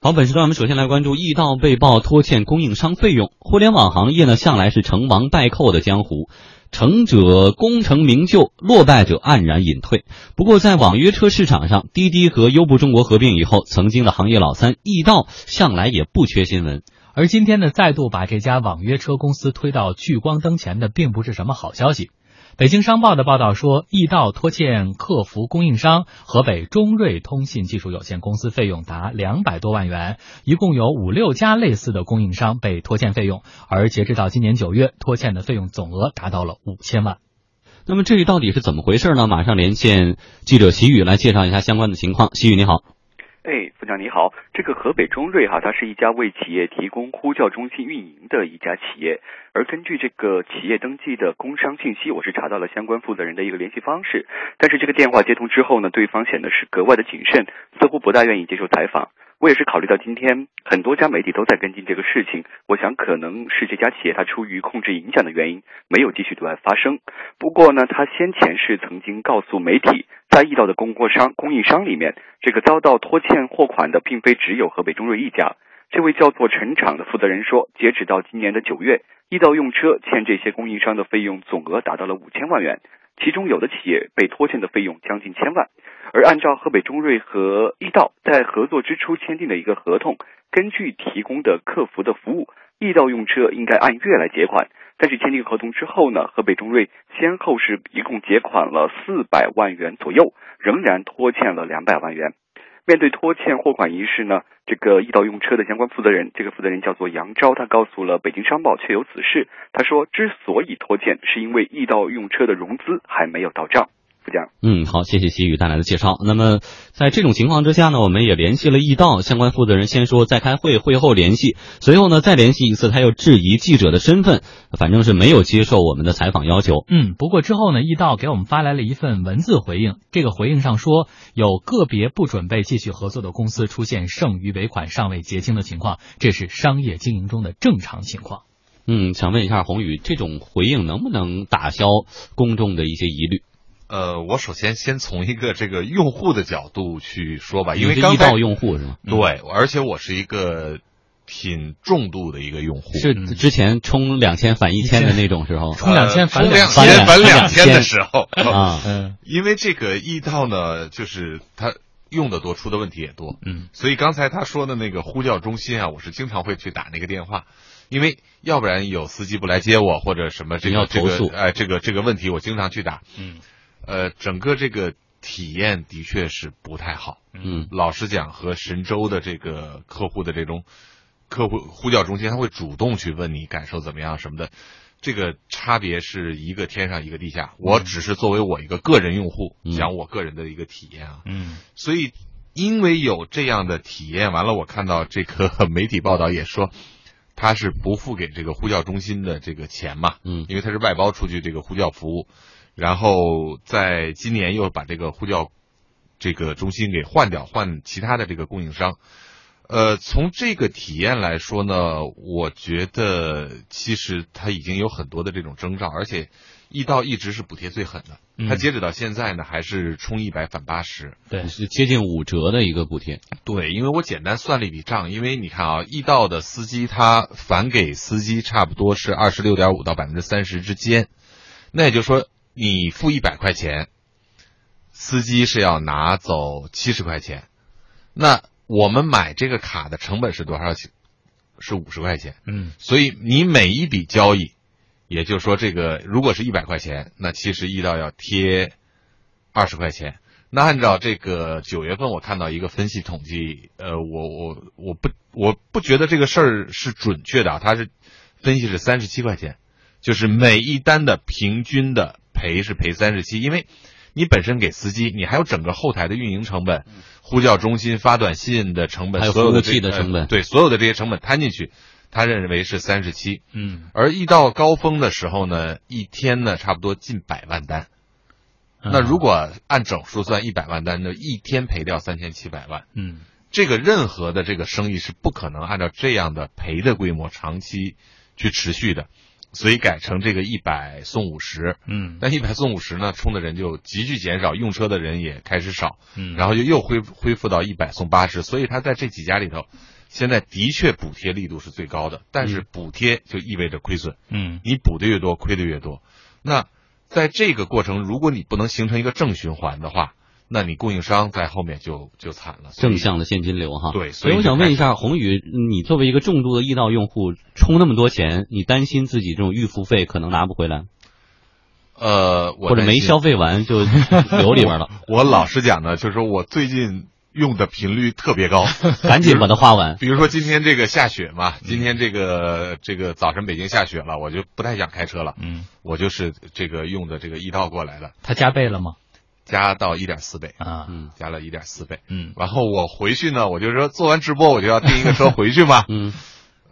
好，本时段我们首先来关注易到被曝拖欠供应商费用。互联网行业呢，向来是成王败寇的江湖，成者功成名就，落败者黯然隐退。不过，在网约车市场上，滴滴和优步中国合并以后，曾经的行业老三易到向来也不缺新闻。而今天呢，再度把这家网约车公司推到聚光灯前的，并不是什么好消息。北京商报的报道说，易到拖欠客服供应商河北中瑞通信技术有限公司费用达两百多万元，一共有五六家类似的供应商被拖欠费用，而截止到今年九月，拖欠的费用总额达到了五千万。那么这到底是怎么回事呢？马上连线记者齐宇来介绍一下相关的情况。齐宇你好。哎，副长你好，这个河北中瑞哈，它是一家为企业提供呼叫中心运营的一家企业。而根据这个企业登记的工商信息，我是查到了相关负责人的一个联系方式。但是这个电话接通之后呢，对方显得是格外的谨慎，似乎不大愿意接受采访。我也是考虑到今天很多家媒体都在跟进这个事情，我想可能是这家企业它出于控制影响的原因，没有继续对外发声。不过呢，他先前是曾经告诉媒体，在易到的供货商、供应商里面，这个遭到拖欠货款的并非只有河北中瑞一家。这位叫做陈厂的负责人说，截止到今年的九月，易到用车欠这些供应商的费用总额达到了五千万元，其中有的企业被拖欠的费用将近千万。而按照河北中瑞和易道在合作之初签订的一个合同，根据提供的客服的服务，易道用车应该按月来结款。但是签订合同之后呢，河北中瑞先后是一共结款了四百万元左右，仍然拖欠了两百万元。面对拖欠货款一事呢，这个易到用车的相关负责人，这个负责人叫做杨钊，他告诉了北京商报，确有此事。他说，之所以拖欠，是因为易到用车的融资还没有到账。嗯，好，谢谢习宇带来的介绍。那么，在这种情况之下呢，我们也联系了易道相关负责人，先说在开会，会后联系，随后呢再联系一次，他又质疑记者的身份，反正是没有接受我们的采访要求。嗯，不过之后呢，易道给我们发来了一份文字回应，这个回应上说，有个别不准备继续合作的公司出现剩余尾款尚未结清的情况，这是商业经营中的正常情况。嗯，想问一下宏宇，这种回应能不能打消公众的一些疑虑？呃，我首先先从一个这个用户的角度去说吧，因为刚到用户是吗？对，而且我是一个挺重度的一个用户，是之前充两千返一千的那种时候，充两千返两千。返两千的时候。啊，嗯，因为这个易到呢，就是它用的多，出的问题也多，嗯，所以刚才他说的那个呼叫中心啊，我是经常会去打那个电话，因为要不然有司机不来接我或者什么这个这个哎这个这个问题，我经常去打，嗯。呃，整个这个体验的确是不太好。嗯，老实讲，和神州的这个客户的这种客户呼叫中心，他会主动去问你感受怎么样什么的，这个差别是一个天上一个地下。我只是作为我一个个人用户讲我个人的一个体验啊。嗯，所以因为有这样的体验，完了我看到这个媒体报道也说，他是不付给这个呼叫中心的这个钱嘛。嗯，因为他是外包出去这个呼叫服务。然后在今年又把这个呼叫这个中心给换掉，换其他的这个供应商。呃，从这个体验来说呢，我觉得其实它已经有很多的这种征兆，而且易到一直是补贴最狠的。它截止到现在呢，还是充一百返八十，对，是接近五折的一个补贴。对，因为我简单算了一笔账，因为你看啊，易到的司机他返给司机差不多是二十六点五到百分之三十之间，那也就是说。你付一百块钱，司机是要拿走七十块钱。那我们买这个卡的成本是多少钱？是五十块钱。嗯，所以你每一笔交易，也就是说，这个如果是一百块钱，那其实易到要贴二十块钱。那按照这个九月份，我看到一个分析统计，呃，我我我不我不觉得这个事儿是准确的啊，它是分析是三十七块钱，就是每一单的平均的。赔是赔三十七，因为你本身给司机，你还有整个后台的运营成本，呼叫中心发短信的成本，还有服务器的成本，对所有的这些成本摊进去，他认为是三十七。嗯，而一到高峰的时候呢，一天呢差不多近百万单，那如果按整数算一百万单，就一天赔掉三千七百万。嗯，这个任何的这个生意是不可能按照这样的赔的规模长期去持续的。所以改成这个一百送五十。嗯，但一百送五十呢，充的人就急剧减少，用车的人也开始少，嗯，然后就又恢恢复到一百送八十。所以他在这几家里头，现在的确补贴力度是最高的，但是补贴就意味着亏损。嗯你补的越多，亏的越多。那在这个过程，如果你不能形成一个正循环的话，那你供应商在后面就就惨了。正向的现金流哈。对所以我想问一下宏宇，你作为一个重度的易到用户，充那么多钱，你担心自己这种预付费可能拿不回来，呃，我或者没消费完就 留里边了，我老实讲呢，就是说我最近用的频率特别高，赶紧把它花完。比如说今天这个下雪嘛，今天这个这个早晨北京下雪了，我就不太想开车了，嗯，我就是这个用的这个易到过来的，它加倍了吗？加到一点四倍，啊，嗯。加了一点四倍。嗯。然后我回去呢，我就说做完直播我就要订一个车回去嘛，嗯，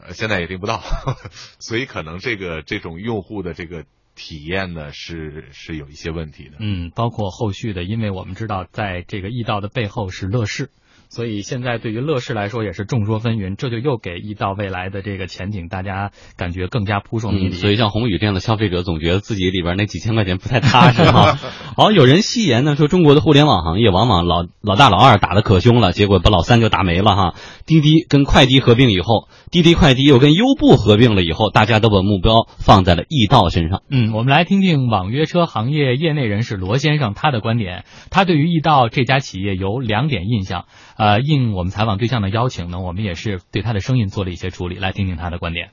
呃，现在也订不到，所以可能这个这种用户的这个体验呢是是有一些问题的。嗯，包括后续的，因为我们知道，在这个易到的背后是乐视，所以现在对于乐视来说也是众说纷纭，这就又给易到未来的这个前景，大家感觉更加扑朔迷嗯，离。所以像宏宇这样的消费者，总觉得自己里边那几千块钱不太踏实哈。好，有人戏言呢，说中国的互联网行业往往老老大老二打的可凶了，结果把老三就打没了哈。滴滴跟快滴合并以后，滴滴快滴又跟优步合并了以后，大家都把目标放在了易到身上。嗯，我们来听听网约车行业业内人士罗先生他的观点。他对于易到这家企业有两点印象。呃，应我们采访对象的邀请呢，我们也是对他的声音做了一些处理，来听听他的观点。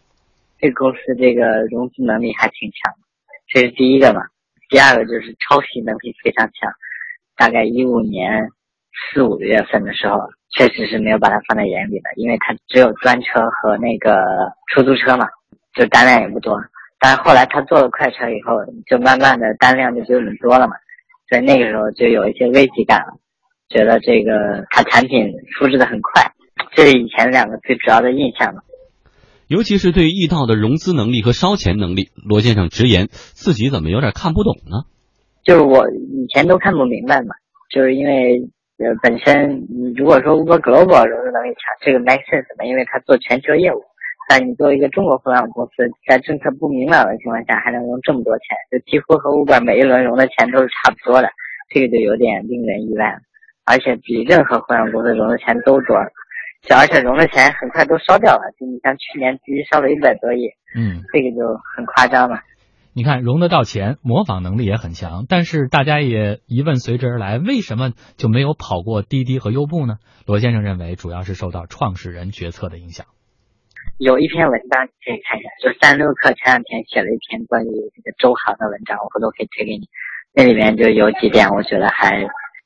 这个公司这个融资能力还挺强，这是第一个嘛。第二个就是抄袭能力非常强，大概一五年四五月份的时候，确实是没有把它放在眼里的，因为它只有专车和那个出租车嘛，就单量也不多。但是后来他做了快车以后，就慢慢的单量就比我们多了嘛，所以那个时候就有一些危机感了，觉得这个它产品复制的很快，这是以前两个最主要的印象嘛。尤其是对易到的融资能力和烧钱能力，罗先生直言自己怎么有点看不懂呢？就是我以前都看不明白嘛，就是因为呃本身你如果说 Uber Global 融资能力强，这个 make sense 嘛，因为它做全球业务。但你作为一个中国互联网公司，在政策不明朗的情况下还能融这么多钱，就几乎和 Uber 每一轮融的钱都是差不多的，这个就有点令人意外了，而且比任何互联网公司融的钱都多小，而且融的钱很快都烧掉了，就你像去年滴滴烧了一百多亿，嗯，这个就很夸张了。你看融得到钱，模仿能力也很强，但是大家也疑问随之而来，为什么就没有跑过滴滴和优步呢？罗先生认为，主要是受到创始人决策的影响。有一篇文章你可以看一下，就三六氪前两天写了一篇关于这个周航的文章，我回头可以推给你。那里面就有几点我觉得还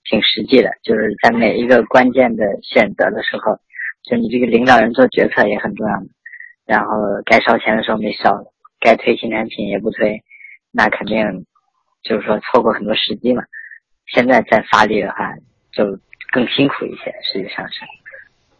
挺实际的，就是在每一个关键的选择的时候，就你这个领导人做决策也很重要的。然后该烧钱的时候没烧，该推新产品也不推，那肯定就是说错过很多时机嘛。现在再发力的话，就更辛苦一些，实际上是。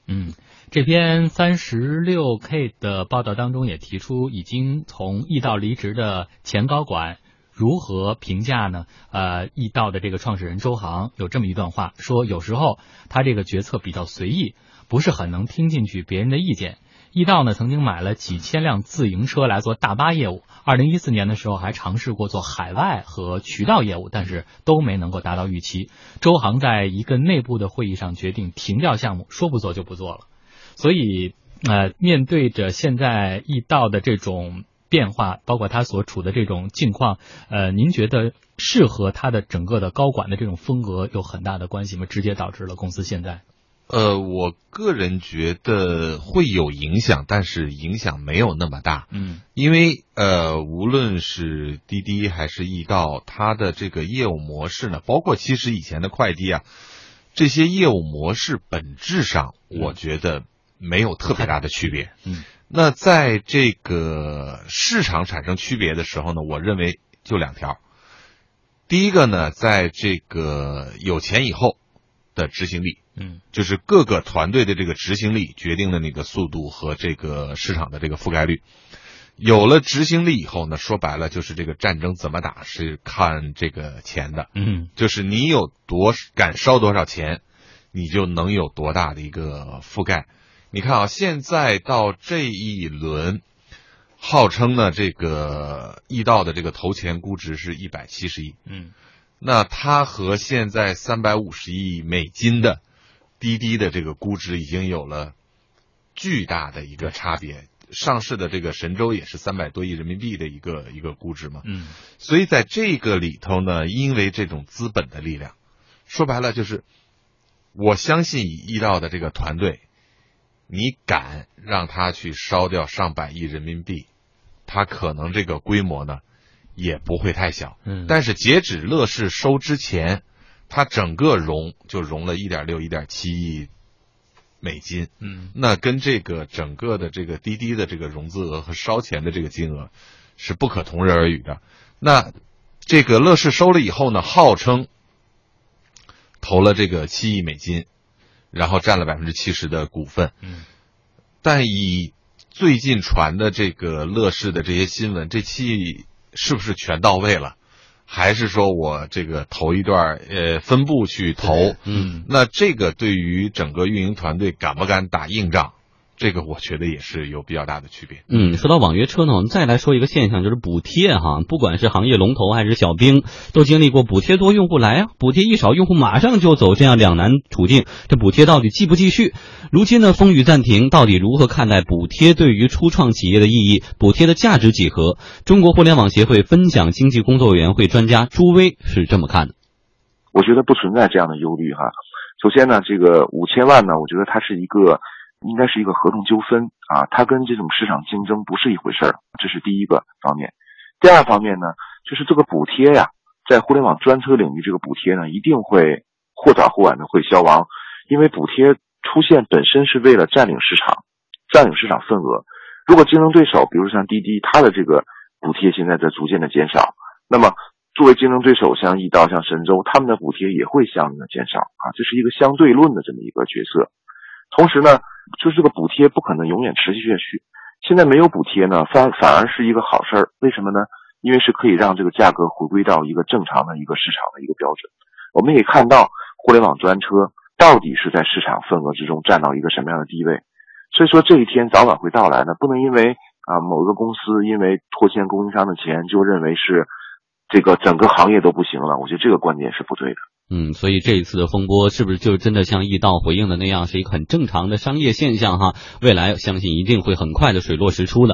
嗯。这篇三十六 K 的报道当中也提出，已经从易到离职的前高管如何评价呢？呃，易到的这个创始人周航有这么一段话，说有时候他这个决策比较随意，不是很能听进去别人的意见。易到呢曾经买了几千辆自营车来做大巴业务，二零一四年的时候还尝试过做海外和渠道业务，但是都没能够达到预期。周航在一个内部的会议上决定停掉项目，说不做就不做了。所以，呃，面对着现在易到的这种变化，包括他所处的这种境况，呃，您觉得是和他的整个的高管的这种风格有很大的关系吗？直接导致了公司现在？呃，我个人觉得会有影响，但是影响没有那么大。嗯，因为呃，无论是滴滴还是易到，它的这个业务模式呢，包括其实以前的快递啊，这些业务模式本质上，我觉得。没有特别大的区别。嗯，那在这个市场产生区别的时候呢，我认为就两条。第一个呢，在这个有钱以后的执行力，嗯，就是各个团队的这个执行力决定了那个速度和这个市场的这个覆盖率。有了执行力以后呢，说白了就是这个战争怎么打是看这个钱的。嗯，就是你有多敢烧多少钱，你就能有多大的一个覆盖。你看啊，现在到这一轮，号称呢这个易道的这个投前估值是一百七十亿，嗯那它和现在三百五十亿美金的滴滴的这个估值已经有了巨大的一个差别。上市的这个神州也是三百多亿人民币的一个一个估值嘛，嗯所以在这个里头呢，因为这种资本的力量，说白了就是，我相信以易道的这个团队，你敢让他去烧掉上百亿人民币，他可能这个规模呢也不会太小。嗯，但是截止乐视收之前，它整个融就融了一点六、一点七亿美金。嗯那跟这个整个的这个滴滴的这个融资额和烧钱的这个金额是不可同日而语的。那这个乐视收了以后呢，号称投了这个七亿美金，然后占了百分之七十的股份。嗯但以最近传的这个乐视的这些新闻，这期是不是全到位了？还是说我这个投一段儿呃分部去投？嗯那这个对于整个运营团队敢不敢打硬仗，这个我觉得也是有比较大的区别。嗯，说到网约车呢，我们再来说一个现象，就是补贴哈，不管是行业龙头还是小兵，都经历过补贴多用户来啊，补贴一少用户马上就走，这样两难处境，这补贴到底继不继续？如今呢，风雨暂停，到底如何看待补贴对于初创企业的意义？补贴的价值几何？中国互联网协会分享经济工作委员会专家朱威是这么看的。我觉得不存在这样的忧虑哈。首先呢，这个五千万呢，我觉得它是一个应该是一个合同纠纷啊，它跟这种市场竞争不是一回事儿，这是第一个方面。第二方面呢，就是这个补贴呀，在互联网专车领域，这个补贴呢一定会或早或晚的会消亡，因为补贴出现本身是为了占领市场，占领市场份额。如果竞争对手，比如像滴滴，它的这个补贴现在在逐渐的减少，那么作为竞争对手，像易到、像神州，他们的补贴也会相应的减少啊，这是一个相对论的这么一个角色。同时呢，就是这个补贴不可能永远持续下去。现在没有补贴呢，反反而是一个好事儿。为什么呢？因为是可以让这个价格回归到一个正常的一个市场的一个标准。我们也看到，互联网专车到底是在市场份额之中占到一个什么样的地位。所以说，这一天早晚会到来的，不能因为啊某一个公司因为拖欠供应商的钱，就认为是这个整个行业都不行了。我觉得这个观点是不对的。嗯，所以这一次的风波是不是就真的像易道回应的那样，是一个很正常的商业现象哈？未来相信一定会很快的水落石出的。